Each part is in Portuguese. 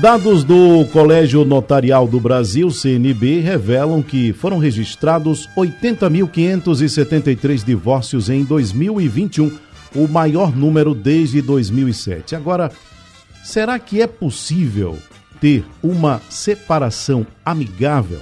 Dados do Colégio Notarial do Brasil, CNB, revelam que foram registrados 80.573 divórcios em 2021, o maior número desde 2007. Agora, será que é possível ter uma separação amigável?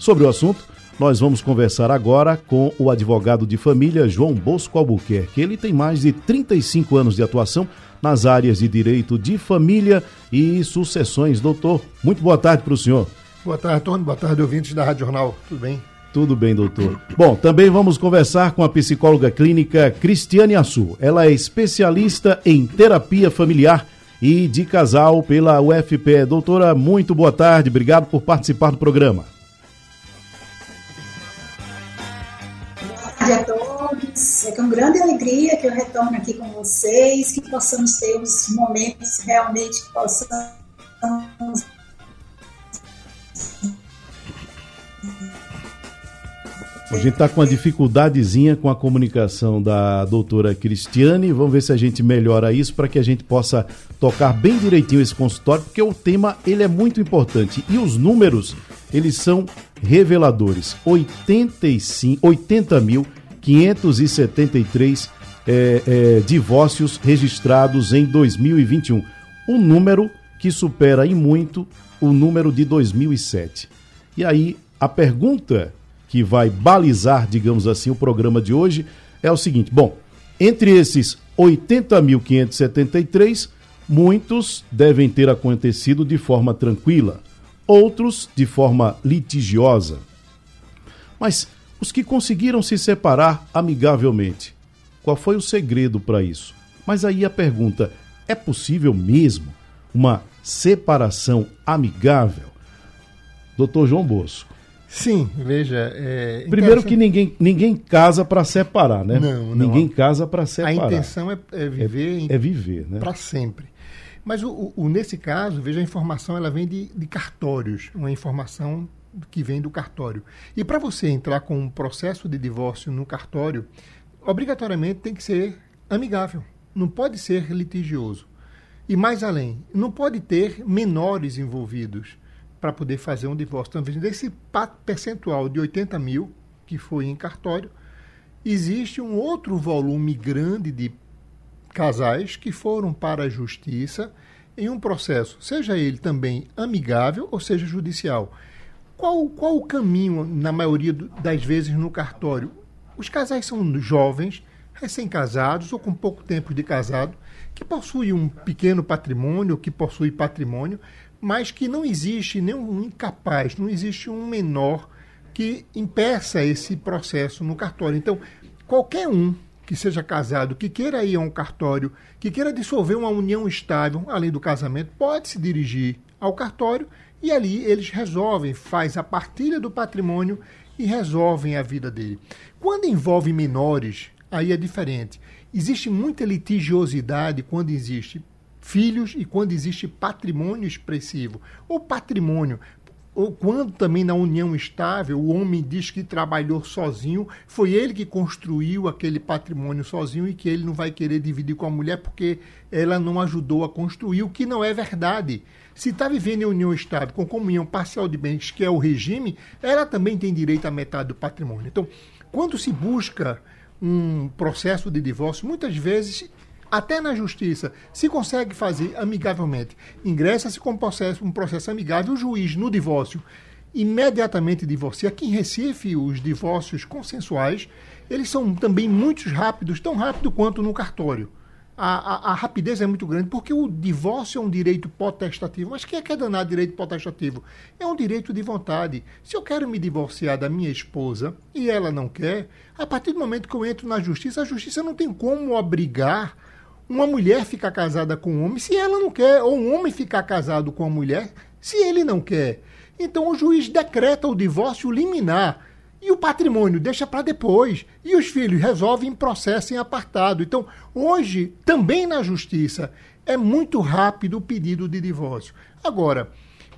Sobre o assunto, nós vamos conversar agora com o advogado de família João Bosco Albuquerque. Ele tem mais de 35 anos de atuação nas áreas de direito de família e sucessões. Doutor, muito boa tarde para o senhor. Boa tarde, Tony. Boa tarde, ouvintes da Rádio Jornal. Tudo bem? Tudo bem, doutor. Bom, também vamos conversar com a psicóloga clínica Cristiane Assu. Ela é especialista em terapia familiar e de casal pela UFPE. Doutora, muito boa tarde. Obrigado por participar do programa. Boa tarde a todos é com grande alegria que eu retorno aqui com vocês, que possamos ter uns momentos realmente que possamos A gente está com uma dificuldadezinha com a comunicação da doutora Cristiane. Vamos ver se a gente melhora isso para que a gente possa tocar bem direitinho esse consultório, porque o tema ele é muito importante e os números eles são reveladores. 85, 80 mil 573 é, é, divórcios registrados em 2021, um número que supera em muito o número de 2007. E aí, a pergunta que vai balizar, digamos assim, o programa de hoje é o seguinte: bom, entre esses 80.573, muitos devem ter acontecido de forma tranquila, outros de forma litigiosa. Mas os que conseguiram se separar amigavelmente. Qual foi o segredo para isso? Mas aí a pergunta: é possível mesmo uma separação amigável? Doutor João Bosco. Sim, veja. É, Primeiro que ninguém, ninguém casa para separar, né? Não, não. Ninguém casa para separar. A intenção é, é viver, é, é viver, né? Para sempre. Mas o, o, nesse caso, veja, a informação ela vem de, de cartórios, uma informação que vem do cartório. E para você entrar com um processo de divórcio no cartório, obrigatoriamente tem que ser amigável, não pode ser litigioso. E mais além, não pode ter menores envolvidos para poder fazer um divórcio. Então, desse percentual de 80 mil que foi em cartório, existe um outro volume grande de casais que foram para a justiça em um processo, seja ele também amigável ou seja judicial. Qual, qual o caminho, na maioria das vezes, no cartório? Os casais são jovens, recém-casados ou com pouco tempo de casado, que possuem um pequeno patrimônio, que possui patrimônio, mas que não existe nenhum incapaz, não existe um menor que impeça esse processo no cartório. Então, qualquer um que seja casado, que queira ir a um cartório, que queira dissolver uma união estável, além do casamento, pode se dirigir ao cartório e ali eles resolvem, faz a partilha do patrimônio e resolvem a vida dele. Quando envolve menores, aí é diferente. Existe muita litigiosidade quando existe filhos e quando existe patrimônio expressivo. O patrimônio, ou quando também na união estável o homem diz que trabalhou sozinho, foi ele que construiu aquele patrimônio sozinho e que ele não vai querer dividir com a mulher porque ela não ajudou a construir, o que não é verdade. Se está vivendo em união estável com comunhão parcial de bens, que é o regime, ela também tem direito à metade do patrimônio. Então, quando se busca um processo de divórcio, muitas vezes até na justiça, se consegue fazer amigavelmente, ingressa-se com um processo, um processo amigável, o juiz no divórcio imediatamente divorcia. Aqui em Recife, os divórcios consensuais, eles são também muito rápidos, tão rápido quanto no cartório. A, a, a, rapidez é muito grande, porque o divórcio é um direito potestativo. Mas quem é que é danado direito potestativo? É um direito de vontade. Se eu quero me divorciar da minha esposa e ela não quer, a partir do momento que eu entro na justiça, a justiça não tem como obrigar uma mulher ficar casada com um homem se ela não quer, ou um homem ficar casado com uma mulher se ele não quer. Então o juiz decreta o divórcio liminar. E o patrimônio deixa para depois. E os filhos resolvem em processo em apartado. Então, hoje, também na justiça, é muito rápido o pedido de divórcio. Agora,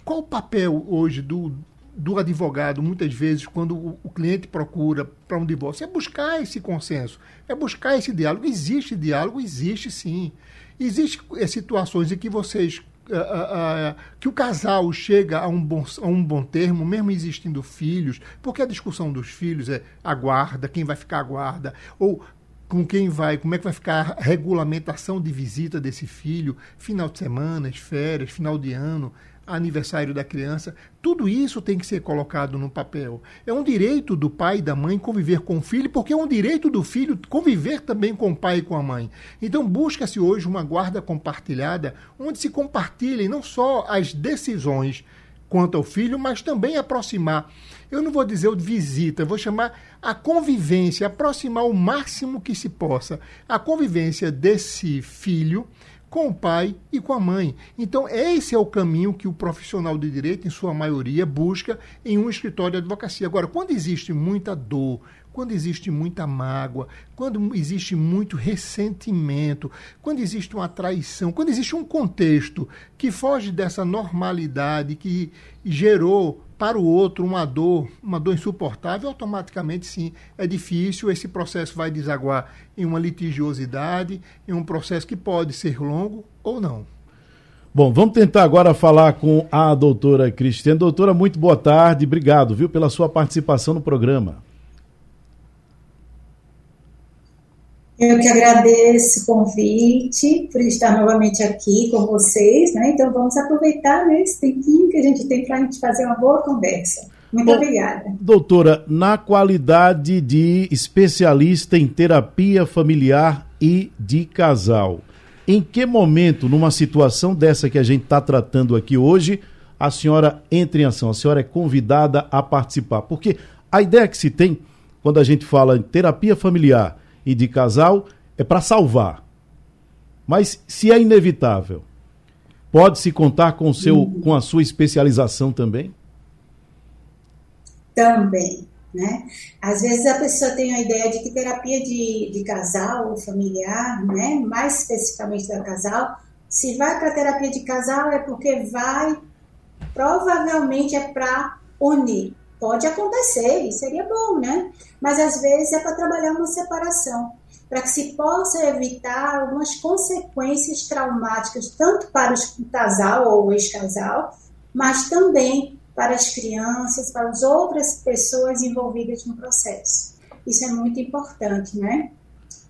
qual o papel hoje do, do advogado, muitas vezes, quando o, o cliente procura para um divórcio? É buscar esse consenso, é buscar esse diálogo. Existe diálogo? Existe sim. Existem situações em que vocês Uh, uh, que o casal chega a um, bom, a um bom termo, mesmo existindo filhos, porque a discussão dos filhos é a guarda, quem vai ficar a guarda, ou com quem vai, como é que vai ficar a regulamentação de visita desse filho, final de semana, férias, final de ano, aniversário da criança, tudo isso tem que ser colocado no papel. É um direito do pai e da mãe conviver com o filho, porque é um direito do filho conviver também com o pai e com a mãe. Então busca-se hoje uma guarda compartilhada, onde se compartilhem não só as decisões quanto ao filho, mas também aproximar eu não vou dizer o visita, vou chamar a convivência, aproximar o máximo que se possa a convivência desse filho com o pai e com a mãe. Então, esse é o caminho que o profissional de direito, em sua maioria, busca em um escritório de advocacia. Agora, quando existe muita dor, quando existe muita mágoa, quando existe muito ressentimento, quando existe uma traição, quando existe um contexto que foge dessa normalidade que gerou para o outro uma dor, uma dor insuportável, automaticamente sim, é difícil, esse processo vai desaguar em uma litigiosidade, em um processo que pode ser longo ou não. Bom, vamos tentar agora falar com a doutora Cristiane. Doutora, muito boa tarde, obrigado, viu, pela sua participação no programa. Eu que agradeço o convite por estar novamente aqui com vocês, né? Então vamos aproveitar né, esse tempinho que a gente tem para a gente fazer uma boa conversa. Muito Bom, obrigada. Doutora, na qualidade de especialista em terapia familiar e de casal, em que momento, numa situação dessa que a gente está tratando aqui hoje, a senhora entra em ação, a senhora é convidada a participar? Porque a ideia que se tem quando a gente fala em terapia familiar e de casal é para salvar. Mas se é inevitável, pode-se contar com, seu, uhum. com a sua especialização também? Também. Né? Às vezes a pessoa tem a ideia de que terapia de, de casal ou familiar, né? mais especificamente da casal, se vai para terapia de casal é porque vai, provavelmente é para unir, Pode acontecer, e seria bom, né? Mas às vezes é para trabalhar uma separação, para que se possa evitar algumas consequências traumáticas, tanto para o casal ou o ex-casal, mas também para as crianças, para as outras pessoas envolvidas no processo. Isso é muito importante, né?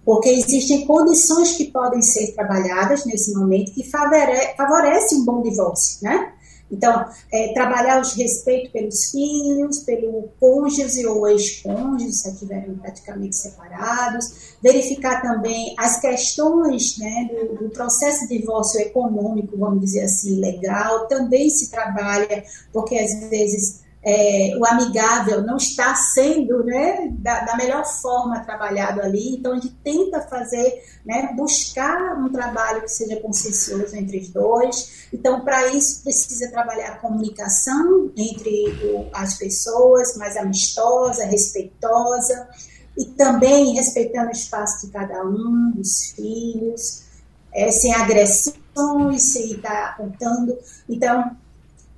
Porque existem condições que podem ser trabalhadas nesse momento que favorecem um bom divórcio, né? Então, é, trabalhar os respeito pelos filhos, pelo cônjuge ou ex-cônjuge, se estiverem praticamente separados, verificar também as questões né, do, do, processo de divórcio econômico, vamos dizer assim, legal, também se trabalha, porque às vezes é, o amigável não está sendo né, da, da, melhor forma trabalhado ali, então a gente tenta fazer, né, buscar um trabalho que seja consciencioso entre os dois. Então, para isso, precisa trabalhar a comunicação entre o, as pessoas, mais amistosa, respeitosa, e também respeitando o espaço de cada um, dos filhos, é, sem agressões, sem estar apontando. Então,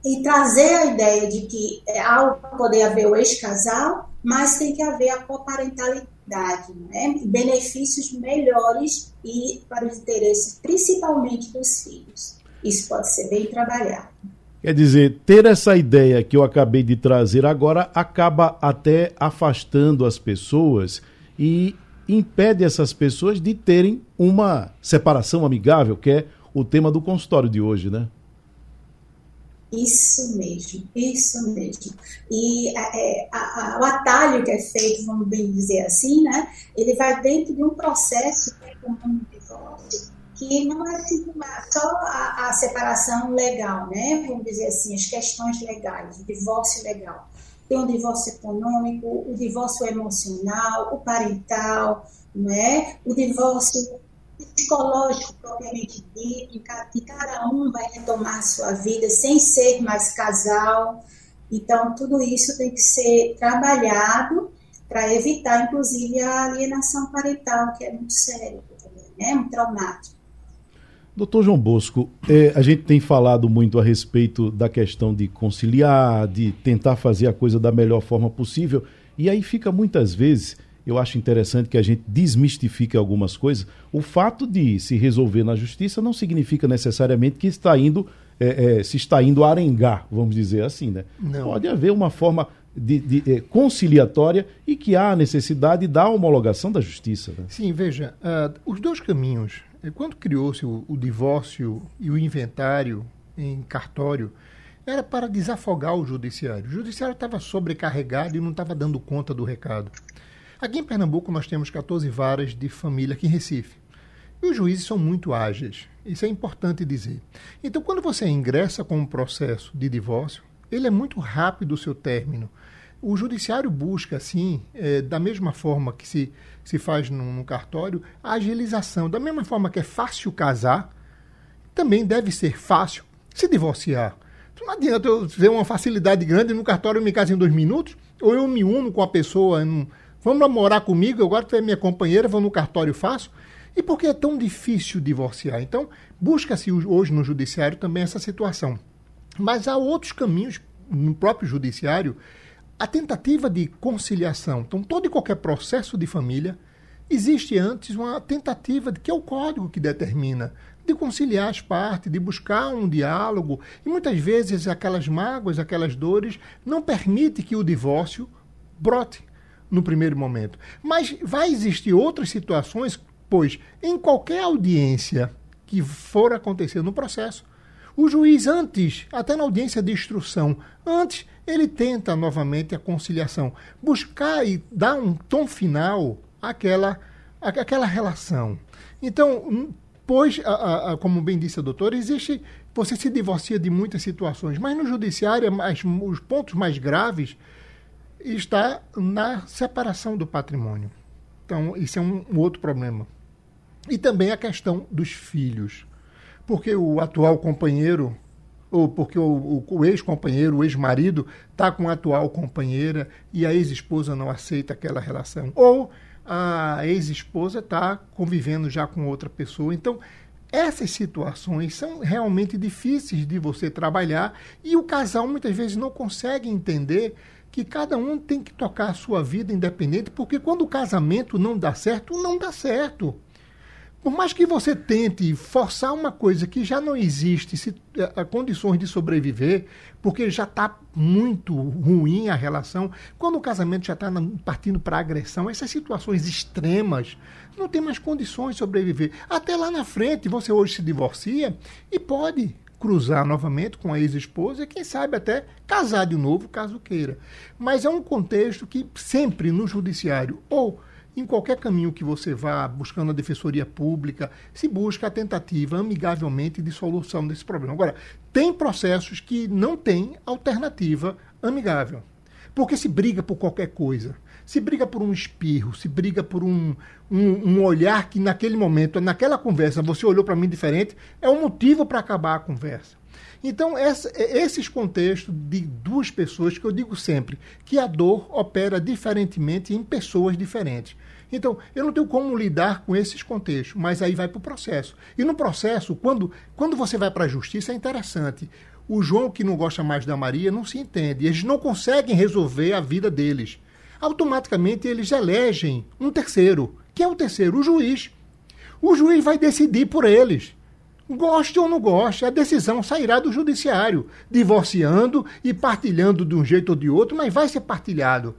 e trazer a ideia de que é, há poder haver o ex-casal, mas tem que haver a coparentalidade, né? benefícios melhores e para os interesses principalmente dos filhos. Isso pode ser bem trabalhado. Quer dizer, ter essa ideia que eu acabei de trazer agora acaba até afastando as pessoas e impede essas pessoas de terem uma separação amigável, que é o tema do consultório de hoje, né? Isso mesmo, isso mesmo. E é, a, a, o atalho que é feito, vamos bem dizer assim, né? Ele vai dentro de um processo é de divórcio, que não é só a, a, separação legal, né? Vamos dizer assim, as questões legais, o divórcio legal. Tem o divórcio econômico, o divórcio emocional, o parental, né? o divórcio psicológico propriamente dito, que cada um vai retomar a sua vida sem ser mais casal. Então, tudo isso tem que ser trabalhado para evitar, inclusive, a alienação parental, que é muito sério também, né? Muito traumático. Doutor João Bosco, é, a gente tem falado muito a respeito da questão de conciliar, de tentar fazer a coisa da melhor forma possível, e aí fica muitas vezes, eu acho interessante que a gente desmistifique algumas coisas. O fato de se resolver na justiça não significa necessariamente que está indo, é, é, se está indo arengar, vamos dizer assim, né? Não. Pode haver uma forma de, de é, conciliatória e que há a necessidade da homologação da justiça. Né? Sim, veja, uh, os dois caminhos quando criou-se o, o, divórcio e o inventário em cartório, era para desafogar o judiciário. O judiciário estava sobrecarregado e não estava dando conta do recado. Aqui em Pernambuco nós temos 14 varas de família aqui em Recife. E os juízes são muito ágeis. Isso é importante dizer. Então, quando você ingressa com um processo de divórcio, ele é muito rápido o seu término. O judiciário busca, assim, é, da mesma forma que se, se faz no, no cartório, a agilização. Da mesma forma que é fácil casar, também deve ser fácil se divorciar. Então, não adianta eu ter uma facilidade grande no cartório eu me caso em dois minutos, ou eu me uno com a pessoa, num, vamos morar comigo, agora tu é minha companheira, vou no cartório fácil. E por que é tão difícil divorciar? Então, busca-se hoje no judiciário também essa situação. Mas há outros caminhos no próprio judiciário a tentativa de conciliação. Então, todo e qualquer processo de família, existe antes uma tentativa, de, que é o código que determina, de conciliar as partes, de buscar um diálogo. E muitas vezes aquelas mágoas, aquelas dores, não permitem que o divórcio brote no primeiro momento. Mas vai existir outras situações, pois em qualquer audiência que for acontecer no processo, o juiz, antes, até na audiência de instrução, antes ele tenta novamente a conciliação, buscar e dar um tom final àquela, àquela relação. Então, pois, a, a, como bem disse a doutora, existe. Você se divorcia de muitas situações, mas no judiciário, é mais, os pontos mais graves está na separação do patrimônio. Então, isso é um, um outro problema. E também a questão dos filhos. Porque o atual companheiro ou porque o, o, ex-companheiro, o ex-marido, está com a atual companheira e a ex-esposa não aceita aquela relação. Ou a ex-esposa está convivendo já com outra pessoa. Então, essas situações são realmente difíceis de você trabalhar e o casal muitas vezes não consegue entender que cada um tem que tocar a sua vida independente, porque quando o casamento não dá certo, não dá certo. Por mais que você tente forçar uma coisa que já não existe, se, eh, a condições de sobreviver, porque já está muito ruim a relação, quando o casamento já está partindo para agressão, essas situações extremas, não tem mais condições de sobreviver. Até lá na frente, você hoje se divorcia e pode cruzar novamente com a ex-esposa e, quem sabe, até casar de novo, caso queira. Mas é um contexto que sempre no judiciário, ou em qualquer caminho que você vá buscando a defensoria pública, se busca a tentativa amigavelmente de solução desse problema. Agora, tem processos que não têm alternativa amigável. Porque se briga por qualquer coisa. Se briga por um espirro, se briga por um, um, um olhar que naquele momento, naquela conversa, você olhou para mim diferente, é um motivo para acabar a conversa. Então, essa, esses contextos de duas pessoas que eu digo sempre que a dor opera diferentemente em pessoas diferentes. Então, eu não tenho como lidar com esses contextos, mas aí vai para o processo. E no processo, quando, quando você vai para a justiça, é interessante. O João, que não gosta mais da Maria, não se entende. Eles não conseguem resolver a vida deles. Automaticamente, eles elegem um terceiro. que é o terceiro? O juiz. O juiz vai decidir por eles. Goste ou não goste, a decisão sairá do judiciário, divorciando e partilhando de um jeito ou de outro, mas vai ser partilhado.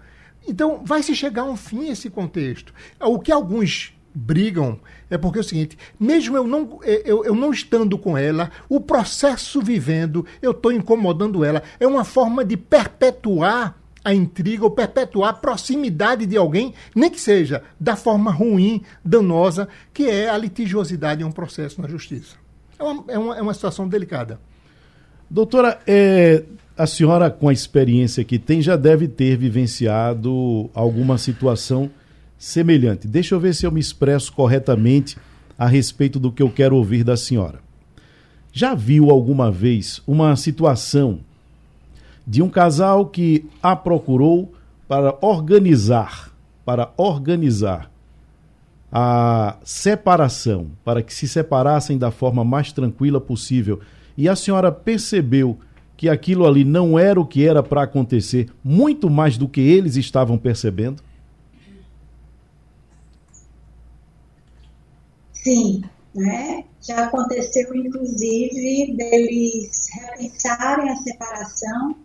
Então, vai se chegar a um fim esse contexto. O que alguns brigam é porque é o seguinte: mesmo eu não, eu, eu não estando com ela, o processo vivendo, eu estou incomodando ela. É uma forma de perpetuar a intriga ou perpetuar a proximidade de alguém, nem que seja da forma ruim, danosa, que é a litigiosidade em um processo na justiça. É uma, é uma, é uma situação delicada. Doutora, é, a senhora, com a experiência que tem, já deve ter vivenciado alguma situação semelhante. Deixa eu ver se eu me expresso corretamente a respeito do que eu quero ouvir da senhora. Já viu alguma vez uma situação de um casal que a procurou para organizar, para organizar a separação, para que se separassem da forma mais tranquila possível. E a senhora percebeu que aquilo ali não era o que era para acontecer, muito mais do que eles estavam percebendo? Sim, né? Já aconteceu, inclusive, deles repensarem a separação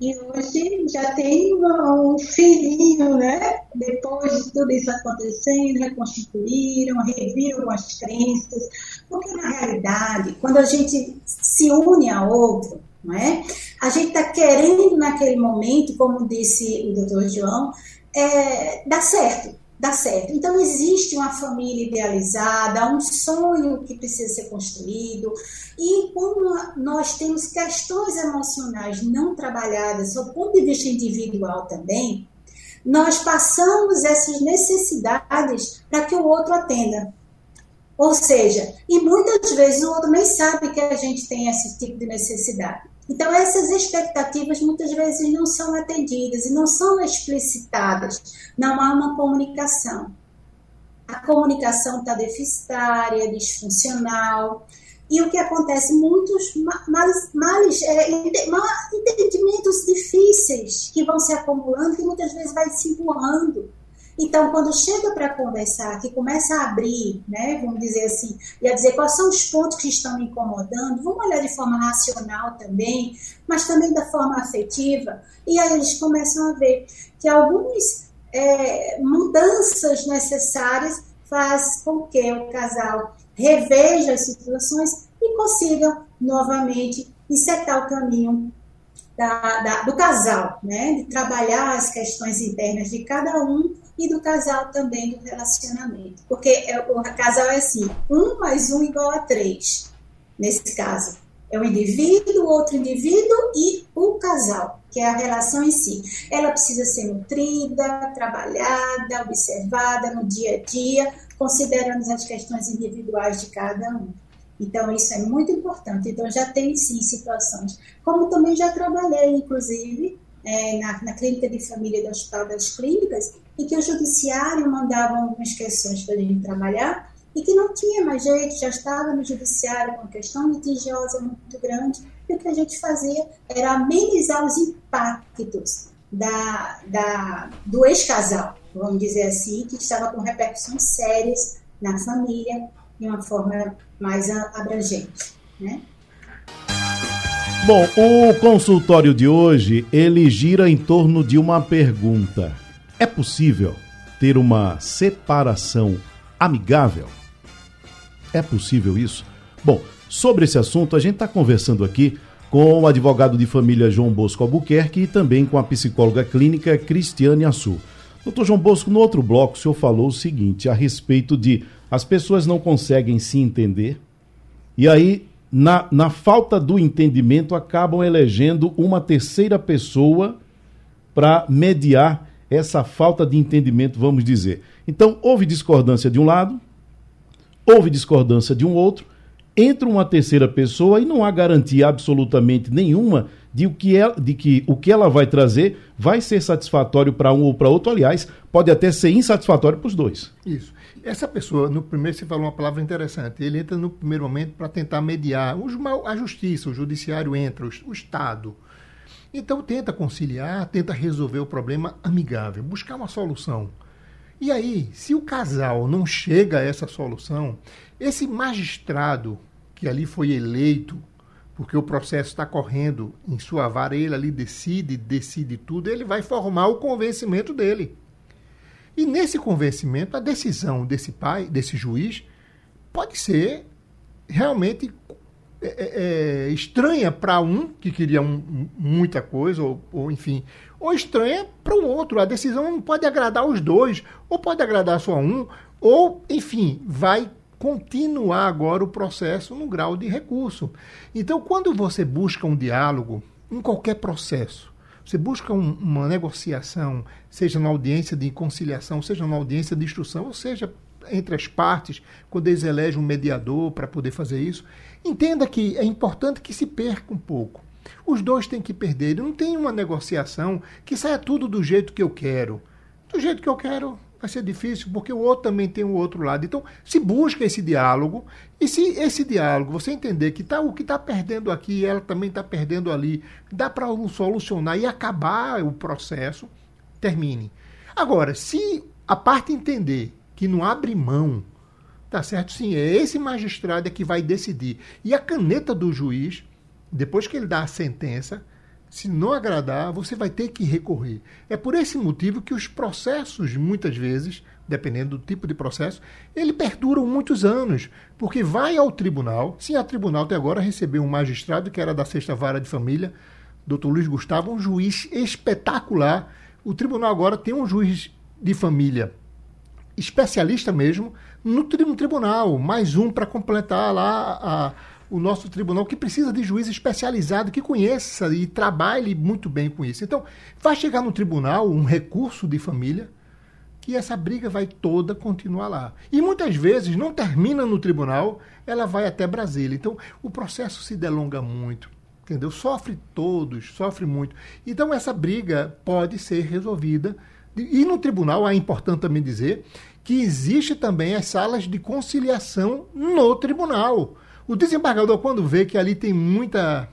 e hoje já tem um filhinho, né? Depois de tudo isso acontecendo, reconstituíram, reviram as crenças, porque na realidade, quando a gente se une a outro, não é? a gente está querendo naquele momento, como disse o doutor João, é, dar certo dá certo. Então, existe uma família idealizada, um sonho que precisa ser construído, e como nós temos questões emocionais não trabalhadas, do ponto de vista individual também, nós passamos essas necessidades para que o outro atenda. Ou seja, e muitas vezes o outro nem sabe que a gente tem esse tipo de necessidade. Então, essas expectativas muitas vezes não são atendidas e não são explicitadas. Não há uma comunicação. A comunicação está deficitária, disfuncional. E o que acontece? Muitos males, males é, entendimentos difíceis que vão se acumulando, que muitas vezes vai se empurrando então, quando chega para conversar, que começa a abrir, né, vamos dizer assim, e a dizer quais são os pontos que estão me incomodando, vamos olhar de forma racional também, mas também da forma afetiva, e aí eles começam a ver que algumas é, mudanças necessárias fazem com que o casal reveja as situações e consiga novamente encetar o caminho da, da, do casal, né? de trabalhar as questões internas de cada um e do casal também do relacionamento. Porque é, o casal é assim, um mais um igual a três, nesse caso. É o indivíduo, outro indivíduo e o casal, que é a relação em si. Ela precisa ser nutrida, trabalhada, observada no dia a dia, considerando as questões individuais de cada um. Então, isso é muito importante. Então, já tem sim situações. Como também já trabalhei, inclusive, é, na, na clínica de família do Hospital das Clínicas, em que o judiciário mandava algumas questões para a gente trabalhar e que não tinha mais jeito, já estava no judiciário com questão litigiosa muito grande, e o que a gente fazia era amenizar os impactos da, da, do ex-casal, vamos dizer assim, que estava com repercussões sérias na família de uma forma mais abrangente, né? Bom, o consultório de hoje, ele gira em torno de uma pergunta. É possível ter uma separação amigável? É possível isso? Bom, sobre esse assunto, a gente está conversando aqui com o advogado de família João Bosco Albuquerque e também com a psicóloga clínica Cristiane Assu. Doutor João Bosco, no outro bloco, o senhor falou o seguinte a respeito de as pessoas não conseguem se entender e aí, na, na falta do entendimento, acabam elegendo uma terceira pessoa para mediar essa falta de entendimento, vamos dizer. Então, houve discordância de um lado, houve discordância de um outro, entra uma terceira pessoa e não há garantia absolutamente nenhuma de, o que, ela, de que o que ela vai trazer vai ser satisfatório para um ou para outro. Aliás, pode até ser insatisfatório para os dois. Isso. Essa pessoa, no primeiro, você falou uma palavra interessante. Ele entra no primeiro momento para tentar mediar. A justiça, o judiciário entra, o Estado então tenta conciliar, tenta resolver o problema amigável, buscar uma solução. E aí, se o casal não chega a essa solução, esse magistrado que ali foi eleito, porque o processo está correndo em sua vara, ele ali decide, decide tudo, ele vai formar o convencimento dele. E nesse convencimento, a decisão desse pai, desse juiz, pode ser realmente é, é, é, estranha para um que queria um, muita coisa, ou, ou enfim, ou estranha para o outro. A decisão não pode agradar os dois, ou pode agradar só um, ou, enfim, vai continuar agora o processo no grau de recurso. Então, quando você busca um diálogo, em qualquer processo, você busca um, uma negociação, seja na audiência de conciliação, seja na audiência de instrução, ou seja, entre as partes, quando eles elegem um mediador para poder fazer isso, entenda que é importante que se perca um pouco. Os dois têm que perder. Não tem uma negociação que saia tudo do jeito que eu quero. Do jeito que eu quero, vai ser difícil, porque o outro também tem o outro lado. Então, se busca esse diálogo, e se esse diálogo você entender que tá, o que está perdendo aqui, ela também está perdendo ali, dá para solucionar e acabar o processo, termine. Agora, se a parte entender que não abre mão, tá certo? Sim, é esse magistrado é que vai decidir. E a caneta do juiz, depois que ele dá a sentença, se não agradar, você vai ter que recorrer. É por esse motivo que os processos, muitas vezes, dependendo do tipo de processo, ele perduram muitos anos, porque vai ao tribunal. Sim, a tribunal até agora recebeu um magistrado que era da Sexta Vara de Família, doutor Luiz Gustavo, um juiz espetacular. O tribunal agora tem um juiz de família especialista mesmo no tribunal, mais um para completar lá a o nosso tribunal, que precisa de juiz especializado, que conheça e trabalhe muito bem com isso. Então, vai chegar no tribunal um recurso de família que essa briga vai toda continuar lá. E muitas vezes não termina no tribunal, ela vai até Brasília. Então, o processo se delonga muito, entendeu? Sofre todos, sofre muito. Então, essa briga pode ser resolvida. E no tribunal, é importante também dizer que existe também as salas de conciliação no tribunal. O desembargador, quando vê que ali tem muita,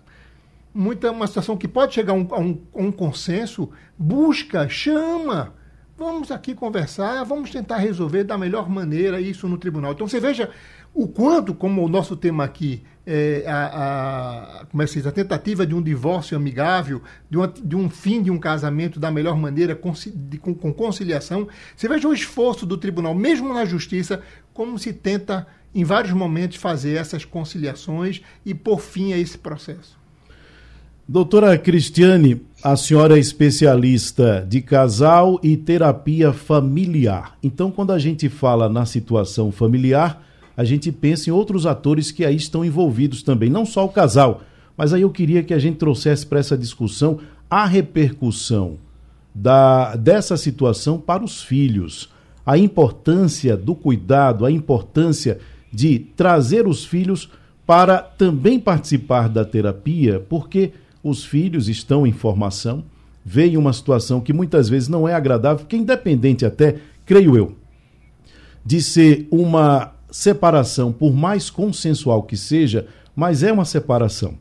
muita uma situação que pode chegar a um, a um, a um consenso, busca, chama. Vamos aqui conversar, vamos tentar resolver da melhor maneira isso no tribunal. Então você veja o quanto, como o nosso tema aqui, é, a, a, como é que diz, a tentativa de um divórcio amigável, de, uma, de um fim de um casamento da melhor maneira, com, de, com, com conciliação, você veja o esforço do tribunal, mesmo na justiça, como se tenta em vários momentos fazer essas conciliações e por fim a esse processo. Doutora Cristiane, a senhora é especialista de casal e terapia familiar. Então, quando a gente fala na situação familiar, a gente pensa em outros atores que aí estão envolvidos também, não só o casal. Mas aí eu queria que a gente trouxesse para essa discussão a repercussão da, dessa situação para os filhos, a importância do cuidado, a importância de trazer os filhos para também participar da terapia, porque os filhos estão em formação, veem uma situação que muitas vezes não é agradável, que independente até, creio eu, de ser uma separação, por mais consensual que seja, mas é uma separação.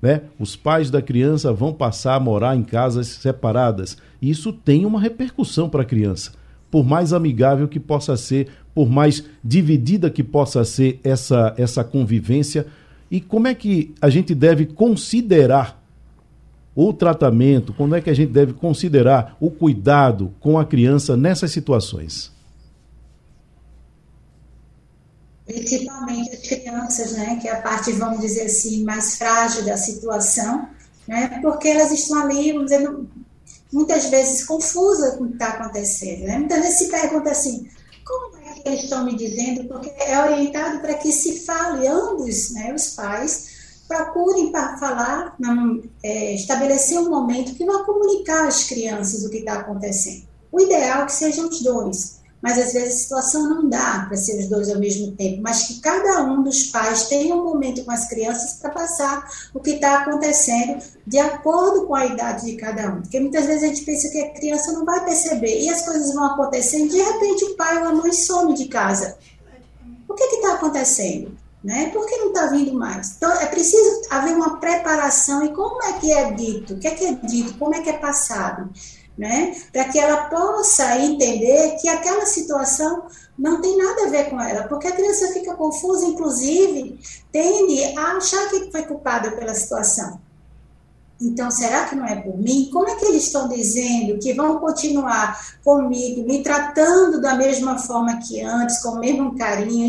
Né? Os pais da criança vão passar a morar em casas separadas. Isso tem uma repercussão para a criança. Por mais amigável que possa ser por mais dividida que possa ser essa, essa convivência, e como é que a gente deve considerar o tratamento, como é que a gente deve considerar o cuidado com a criança nessas situações? Principalmente as crianças, né, que é a parte, vamos dizer assim, mais frágil da situação, né, porque elas estão ali, vamos dizer, muitas vezes confusas com o que está acontecendo. Né? Muitas vezes se pergunta assim, que eles estão me dizendo? Porque é orientado para que se fale, ambos, né, os pais, procurem para falar, é, estabelecer um momento que vá comunicar às crianças o que está acontecendo. O ideal é que sejam os dois mas às vezes a situação não dá para ser os dois ao mesmo tempo, mas que cada um dos pais tenha um momento com as crianças para passar o que está acontecendo de acordo com a idade de cada um. Porque muitas vezes a gente pensa que a criança não vai perceber e as coisas vão acontecendo, de repente o pai ou a mãe some de casa. O que está acontecendo? Né? Por que não está vindo mais? Então, é preciso haver uma preparação. E como é que é dito? O que é que é dito? Como é que é passado? Né? Para que ela possa entender que aquela situação não tem nada a ver com ela, porque a criança fica confusa, inclusive tende a achar que foi culpada pela situação. Então, será que não é por mim? Como é que eles estão dizendo que vão continuar comigo, me tratando da mesma forma que antes, com o mesmo carinho,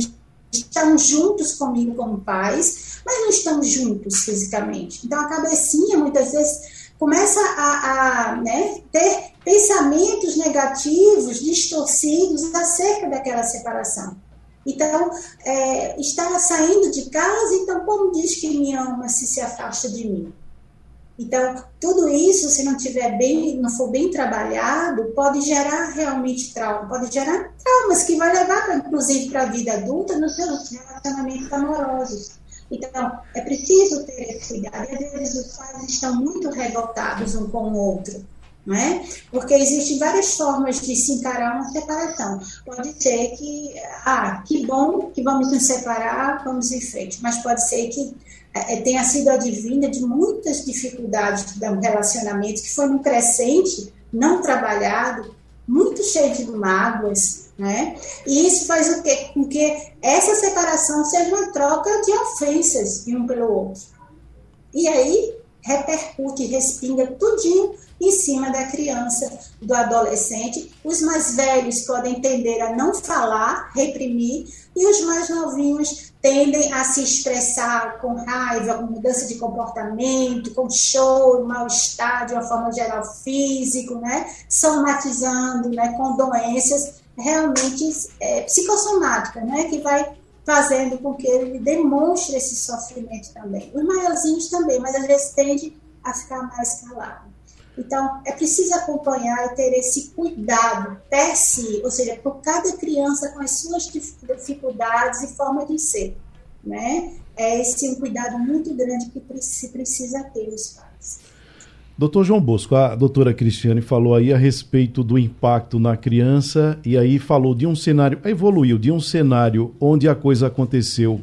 estão juntos comigo como pais, mas não estão juntos fisicamente. Então, a cabecinha, muitas vezes, começa a, a né, ter pensamentos negativos, distorcidos acerca daquela separação. Então, é, está saindo de casa, então como diz que me ama se se afasta de mim? Então, tudo isso, se não tiver bem, não for bem trabalhado, pode gerar realmente trauma, pode gerar traumas que vai levar, inclusive, para a vida adulta nos seus relacionamentos amorosos. Então, é preciso ter esse cuidado. E às vezes os pais estão muito revoltados um com o outro. É? Porque existem várias formas de se encarar uma separação. Pode ser que, ah, que bom que vamos nos separar, vamos em frente, mas pode ser que é, tenha sido advinda de muitas dificuldades do relacionamento, que foi num crescente, não trabalhado, muito cheio de mágoas, né? E isso faz o quê? Com que essa separação seja uma troca de ofensas de um pelo outro. E aí repercute, respinga tudinho em cima da criança, do adolescente. Os mais velhos podem tender a não falar, reprimir, e os mais novinhos tendem a se expressar com raiva, com mudança de comportamento, com choro, mal-estar, de uma forma geral físico, né? somatizando né? com doenças realmente é, psicossomáticas, né? que vai fazendo com que ele demonstre esse sofrimento também. Os maiorzinhos também, mas às vezes tende a ficar mais calado. Então, é preciso acompanhar e ter esse cuidado per si, ou seja, por cada criança com as suas dificuldades e forma de ser. Né? É esse um cuidado muito grande que se precisa ter os pais. Doutor João Bosco, a doutora Cristiane falou aí a respeito do impacto na criança e aí falou de um cenário, evoluiu de um cenário onde a coisa aconteceu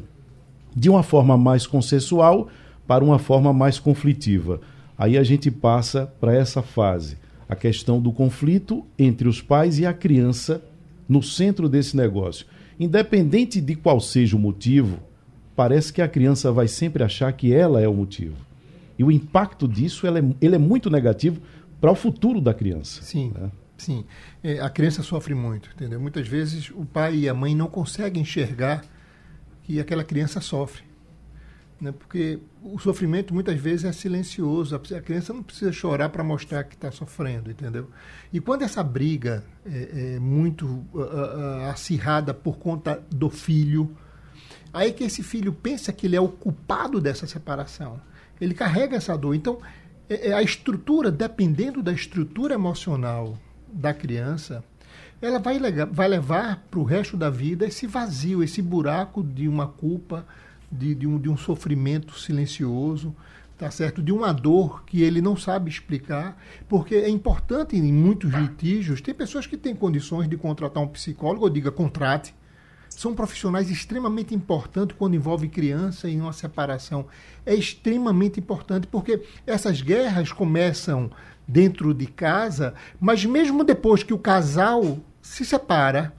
de uma forma mais consensual para uma forma mais conflitiva. Aí a gente passa para essa fase, a questão do conflito entre os pais e a criança no centro desse negócio. Independente de qual seja o motivo, parece que a criança vai sempre achar que ela é o motivo. E o impacto disso é, ele é muito negativo para o futuro da criança. Sim. Né? Sim, é, a criança sofre muito, entendeu? Muitas vezes o pai e a mãe não conseguem enxergar que aquela criança sofre né? porque o sofrimento muitas vezes é silencioso. A criança não precisa chorar para mostrar que está sofrendo, entendeu? E quando essa briga é, é muito uh, uh, acirrada por conta do filho, aí que esse filho pensa que ele é o culpado dessa separação. Ele carrega essa dor. Então, é, é a estrutura, dependendo da estrutura emocional da criança, ela vai, vai levar para o resto da vida esse vazio, esse buraco de uma culpa, de, de, um, de um sofrimento silencioso, tá certo? De uma dor que ele não sabe explicar, porque é importante em muitos litígios, tem pessoas que têm condições de contratar um psicólogo, ou diga, contrate. São profissionais extremamente importantes quando envolve criança em uma separação. É extremamente importante porque essas guerras começam dentro de casa, mas mesmo depois que o casal se separa,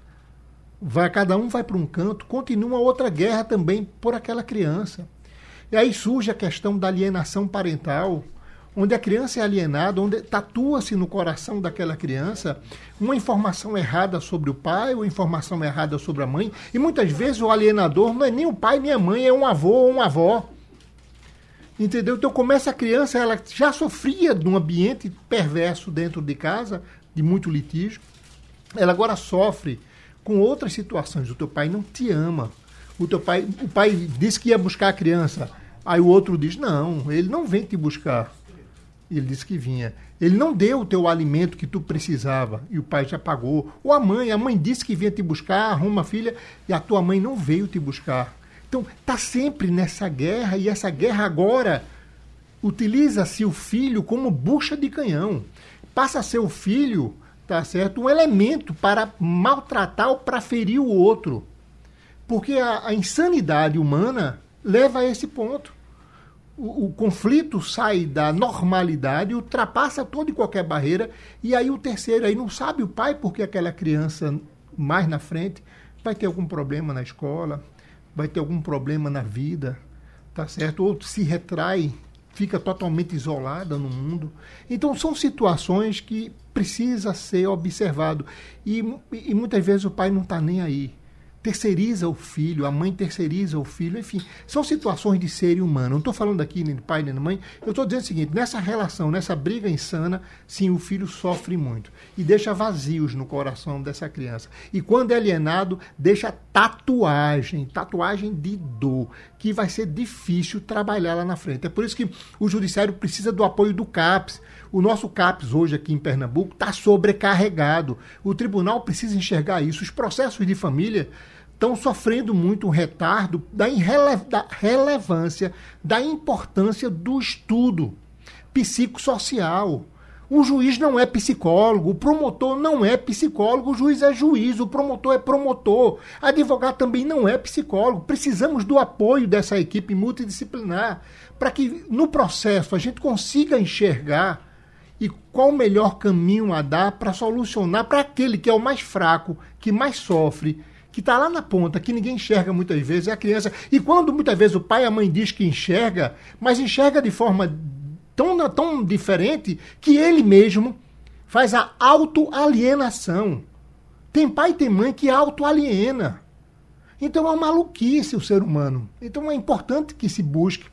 vai cada um vai para um canto, continua outra guerra também por aquela criança. E aí surge a questão da alienação parental, onde a criança é alienada, onde tatua-se no coração daquela criança uma informação errada sobre o pai, ou informação errada sobre a mãe, e muitas vezes o alienador não é nem o pai nem a mãe, é um avô ou uma avó. Entendeu? Então começa a criança, ela já sofria de um ambiente perverso dentro de casa, de muito litígio. Ela agora sofre com outras situações. O teu pai não te ama. O teu pai, o pai disse que ia buscar a criança. Aí o outro diz: "Não, ele não vem te buscar". Ele disse que vinha. Ele não deu o teu alimento que tu precisava e o pai já pagou. Ou a mãe, a mãe disse que vinha te buscar, arruma filha e a tua mãe não veio te buscar. Então, tá sempre nessa guerra e essa guerra agora utiliza-se o filho como bucha de canhão. Passa a ser o filho tá certo? Um elemento para maltratar ou para ferir o outro. Porque a, a insanidade humana leva a esse ponto. O, o, conflito sai da normalidade, ultrapassa toda e qualquer barreira, e aí o terceiro aí não sabe o pai porque aquela criança mais na frente vai ter algum problema na escola, vai ter algum problema na vida, tá certo? Ou se retrai fica totalmente isolada no mundo. Então são situações que precisa ser observado e, e muitas vezes o pai não está nem aí terceiriza o filho, a mãe terceiriza o filho, enfim, são situações de ser humano. Não estou falando aqui nem de pai nem de mãe, eu estou dizendo o seguinte: nessa relação, nessa briga insana, sim, o filho sofre muito e deixa vazios no coração dessa criança. E quando é alienado, deixa tatuagem, tatuagem de dor, que vai ser difícil trabalhar lá na frente. É por isso que o judiciário precisa do apoio do CAPS. O nosso CAPS hoje aqui em Pernambuco está sobrecarregado. O tribunal precisa enxergar isso. Os processos de família estão sofrendo muito um retardo da, irrele da relevância, da importância do estudo psicossocial. O juiz não é psicólogo, o promotor não é psicólogo, o juiz é juiz, o promotor é promotor, advogado também não é psicólogo. Precisamos do apoio dessa equipe multidisciplinar para que no processo a gente consiga enxergar e qual o melhor caminho a dar para solucionar para aquele que é o mais fraco, que mais sofre, que está lá na ponta, que ninguém enxerga muitas vezes, é a criança. E quando muitas vezes o pai e a mãe diz que enxerga, mas enxerga de forma tão, tão diferente que ele mesmo faz a autoalienação. Tem pai e tem mãe que autoaliena. Então é uma maluquice o ser humano. Então é importante que se busque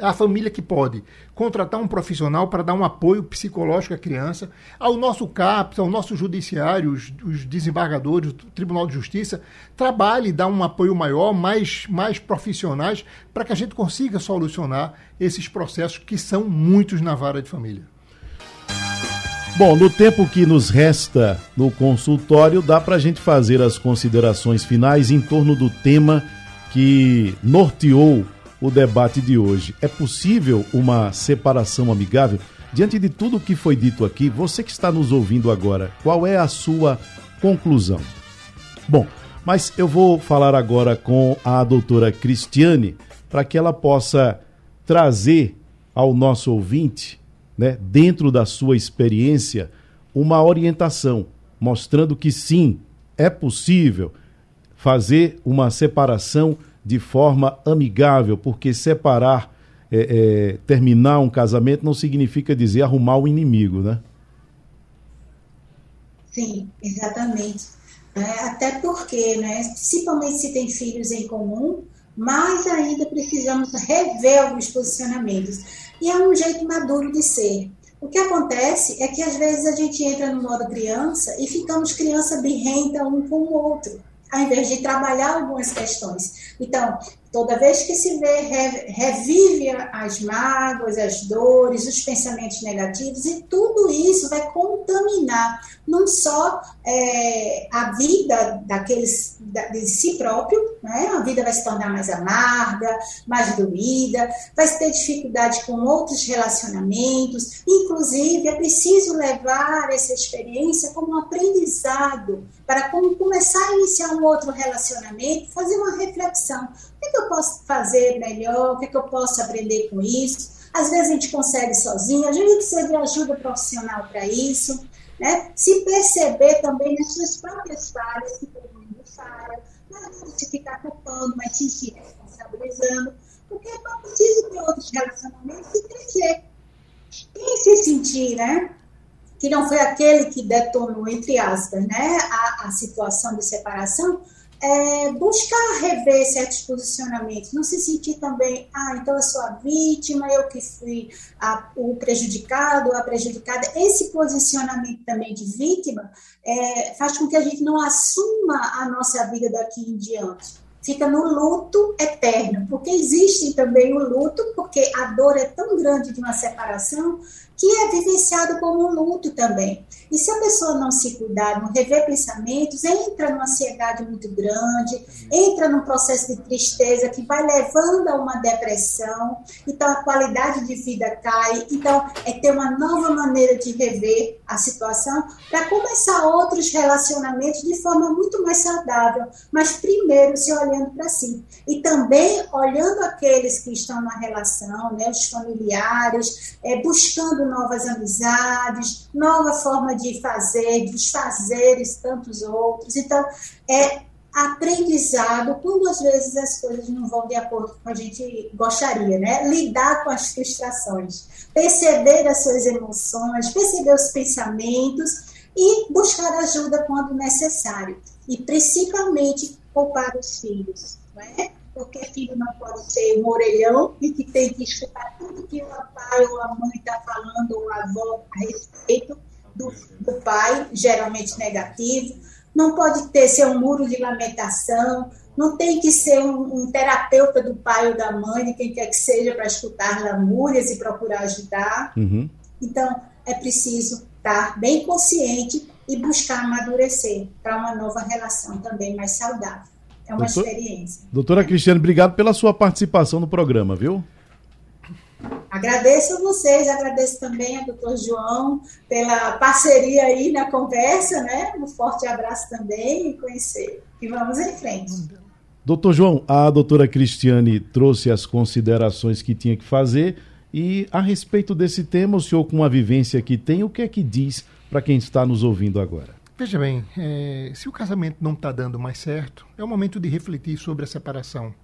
a família que pode contratar um profissional para dar um apoio psicológico à criança, ao nosso CAPS, ao nosso judiciário, os, os desembargadores, o Tribunal de Justiça, trabalhe dá um apoio maior, mais, mais profissionais, para que a gente consiga solucionar esses processos que são muitos na vara de família. Bom, no tempo que nos resta no consultório, dá para a gente fazer as considerações finais em torno do tema que norteou o debate de hoje. É possível uma separação amigável? Diante de tudo o que foi dito aqui, você que está nos ouvindo agora, qual é a sua conclusão? Bom, mas eu vou falar agora com a doutora Cristiane para que ela possa trazer ao nosso ouvinte, né, dentro da sua experiência, uma orientação, mostrando que sim, é possível fazer uma separação de forma amigável, porque separar, é, é, terminar um casamento não significa dizer arrumar o inimigo, né? Sim, exatamente. É, até porque, né, principalmente se tem filhos em comum, mais ainda precisamos rever alguns posicionamentos. E é um jeito maduro de ser. O que acontece é que às vezes a gente entra no modo criança e ficamos criança birrenta um com o outro ao invés de trabalhar algumas questões. Então, toda vez que se vê, revive as mágoas, as dores, os pensamentos negativos, e tudo isso vai contaminar não só é, a vida daqueles de si próprio, né? a vida vai se tornar mais amarga, mais doída, vai ter dificuldade com outros relacionamentos, inclusive é preciso levar essa experiência como um aprendizado para começar a iniciar um outro relacionamento, fazer uma reflexão, o que, é que eu posso fazer melhor, o que, é que eu posso aprender com isso, às vezes a gente consegue sozinho, a gente precisa de ajuda profissional para isso, né? Se perceber também nas suas próprias falhas, que todo mundo falha, não é se ficar culpando, mas se responsabilizando, porque é preciso ter outros relacionamentos e crescer. E se sentir, né? Que não foi aquele que detonou, entre aspas, né, a, a situação de separação, é, buscar rever certos posicionamentos, não se sentir também, ah, então eu sou a vítima, eu que fui a, o prejudicado, a prejudicada. Esse posicionamento também de vítima é, faz com que a gente não assuma a nossa vida daqui em diante. Fica no luto eterno, porque existe também o luto, porque a dor é tão grande de uma separação que é vivenciado como um luto também. E se a pessoa não se cuidar, não rever pensamentos, entra numa ansiedade muito grande, entra num processo de tristeza que vai levando a uma depressão, então a qualidade de vida cai. Então, é ter uma nova maneira de rever a situação para começar outros relacionamentos de forma muito mais saudável, mas primeiro se olhando para si. E também olhando aqueles que estão na relação, né, os familiares, é, buscando novas amizades, nova forma de fazer, dos fazeres, tantos outros. Então, é aprendizado quando às vezes as coisas não vão de acordo com a gente gostaria, né? Lidar com as frustrações, perceber as suas emoções, perceber os pensamentos e buscar ajuda quando necessário. E principalmente poupar os filhos, não é? Porque filho não pode ser um orelhão e que tem que escutar tudo que o pai ou a mãe está falando, ou a avó a respeito do, do pai, geralmente negativo. Não pode ter ser um muro de lamentação, não tem que ser um, um, terapeuta do pai ou da mãe, de quem quer que seja, para escutar lamúrias e procurar ajudar. Uhum. Então, é preciso estar bem consciente e buscar amadurecer para uma nova relação também mais saudável. É uma Doutor, experiência. Doutora Cristiane, obrigado pela sua participação no programa, viu? Agradeço a vocês, agradeço também ao doutor João pela parceria aí na conversa, né? Um forte abraço também e conhecer. E vamos em frente. Doutor João, a doutora Cristiane trouxe as considerações que tinha que fazer e a respeito desse tema, o senhor com a vivência que tem, o que é que diz para quem está nos ouvindo agora? Veja bem, é, se o casamento não está dando mais certo, é o momento de refletir sobre a separação.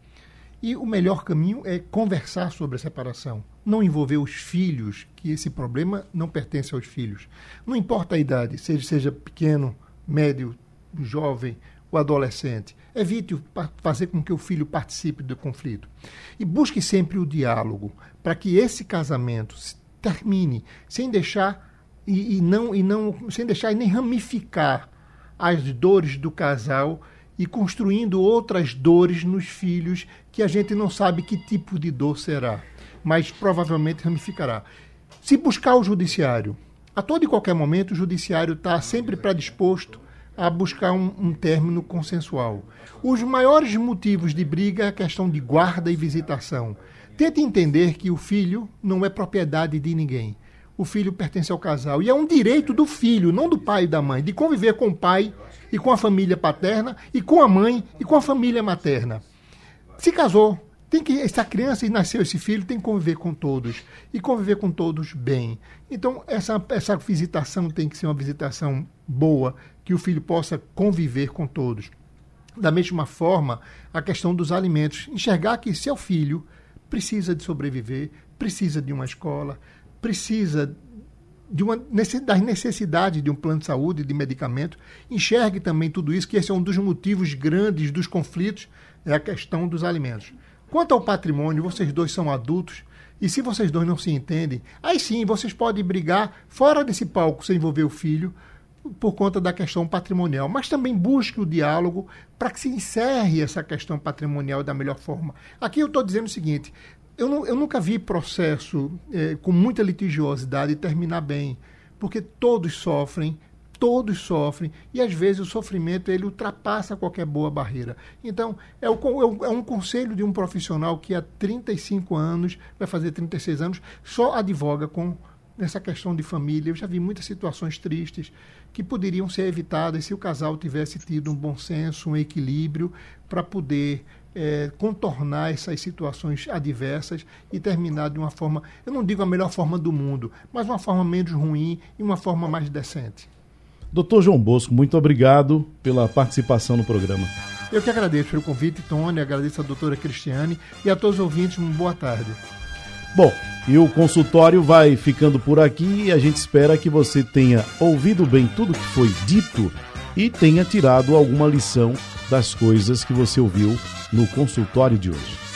E o melhor caminho é conversar sobre a separação, não envolver os filhos, que esse problema não pertence aos filhos. Não importa a idade, seja, seja pequeno, médio, jovem ou adolescente. Evite fazer com que o filho participe do conflito. E busque sempre o diálogo, para que esse casamento termine sem deixar e, e, não, e não sem deixar nem ramificar as dores do casal e construindo outras dores nos filhos que a gente não sabe que tipo de dor será, mas provavelmente ramificará. Se buscar o judiciário, a todo e qualquer momento o judiciário está sempre predisposto a buscar um, um término consensual. Os maiores motivos de briga é a questão de guarda e visitação. Tente entender que o filho não é propriedade de ninguém o filho pertence ao casal. E é um direito do filho, não do pai e da mãe, de conviver com o pai e com a família paterna, e com a mãe e com a família materna. Se casou, tem que essa criança e nasceu esse filho tem que conviver com todos e conviver com todos bem. Então essa essa visitação tem que ser uma visitação boa, que o filho possa conviver com todos. Da mesma forma, a questão dos alimentos, enxergar que seu filho precisa de sobreviver, precisa de uma escola, precisa de uma da necessidade de um plano de saúde, de medicamento, enxergue também tudo isso, que esse é um dos motivos grandes dos conflitos, é a questão dos alimentos. Quanto ao patrimônio, vocês dois são adultos, e se vocês dois não se entendem, aí sim vocês podem brigar fora desse palco sem envolver o filho, por conta da questão patrimonial, mas também busque o diálogo para que se encerre essa questão patrimonial da melhor forma. Aqui eu estou dizendo o seguinte: eu, não, eu nunca vi processo é, com muita litigiosidade terminar bem, porque todos sofrem, todos sofrem e às vezes o sofrimento ele ultrapassa qualquer boa barreira. Então, é, o, é um conselho de um profissional que há 35 anos, vai fazer 36 anos, só advoga com nessa questão de família. Eu já vi muitas situações tristes que poderiam ser evitadas se o casal tivesse tido um bom senso, um equilíbrio para poder é, contornar essas situações adversas e terminar de uma forma, eu não digo a melhor forma do mundo, mas uma forma menos ruim e uma forma mais decente. Doutor João Bosco, muito obrigado pela participação no programa. Eu que agradeço pelo convite, Tony, agradeço a doutora Cristiane e a todos os ouvintes, uma boa tarde. Bom, e o consultório vai ficando por aqui e a gente espera que você tenha ouvido bem tudo que foi dito e tenha tirado alguma lição das coisas que você ouviu no consultório de hoje.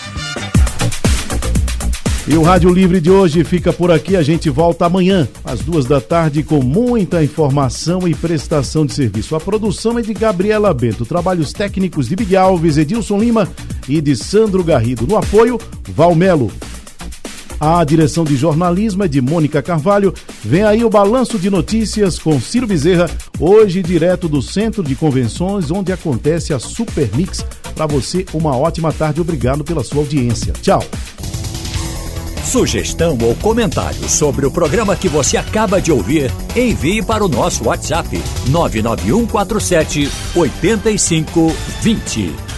E o Rádio Livre de hoje fica por aqui. A gente volta amanhã, às duas da tarde, com muita informação e prestação de serviço. A produção é de Gabriela Bento, trabalhos técnicos de Miguel Alves, Edilson Lima e de Sandro Garrido. No apoio, Valmelo. A direção de jornalismo é de Mônica Carvalho. Vem aí o balanço de notícias com Ciro Bezerra, hoje direto do Centro de Convenções, onde acontece a Super Mix. Para você, uma ótima tarde. Obrigado pela sua audiência. Tchau. Sugestão ou comentário sobre o programa que você acaba de ouvir, envie para o nosso WhatsApp 99147 8520.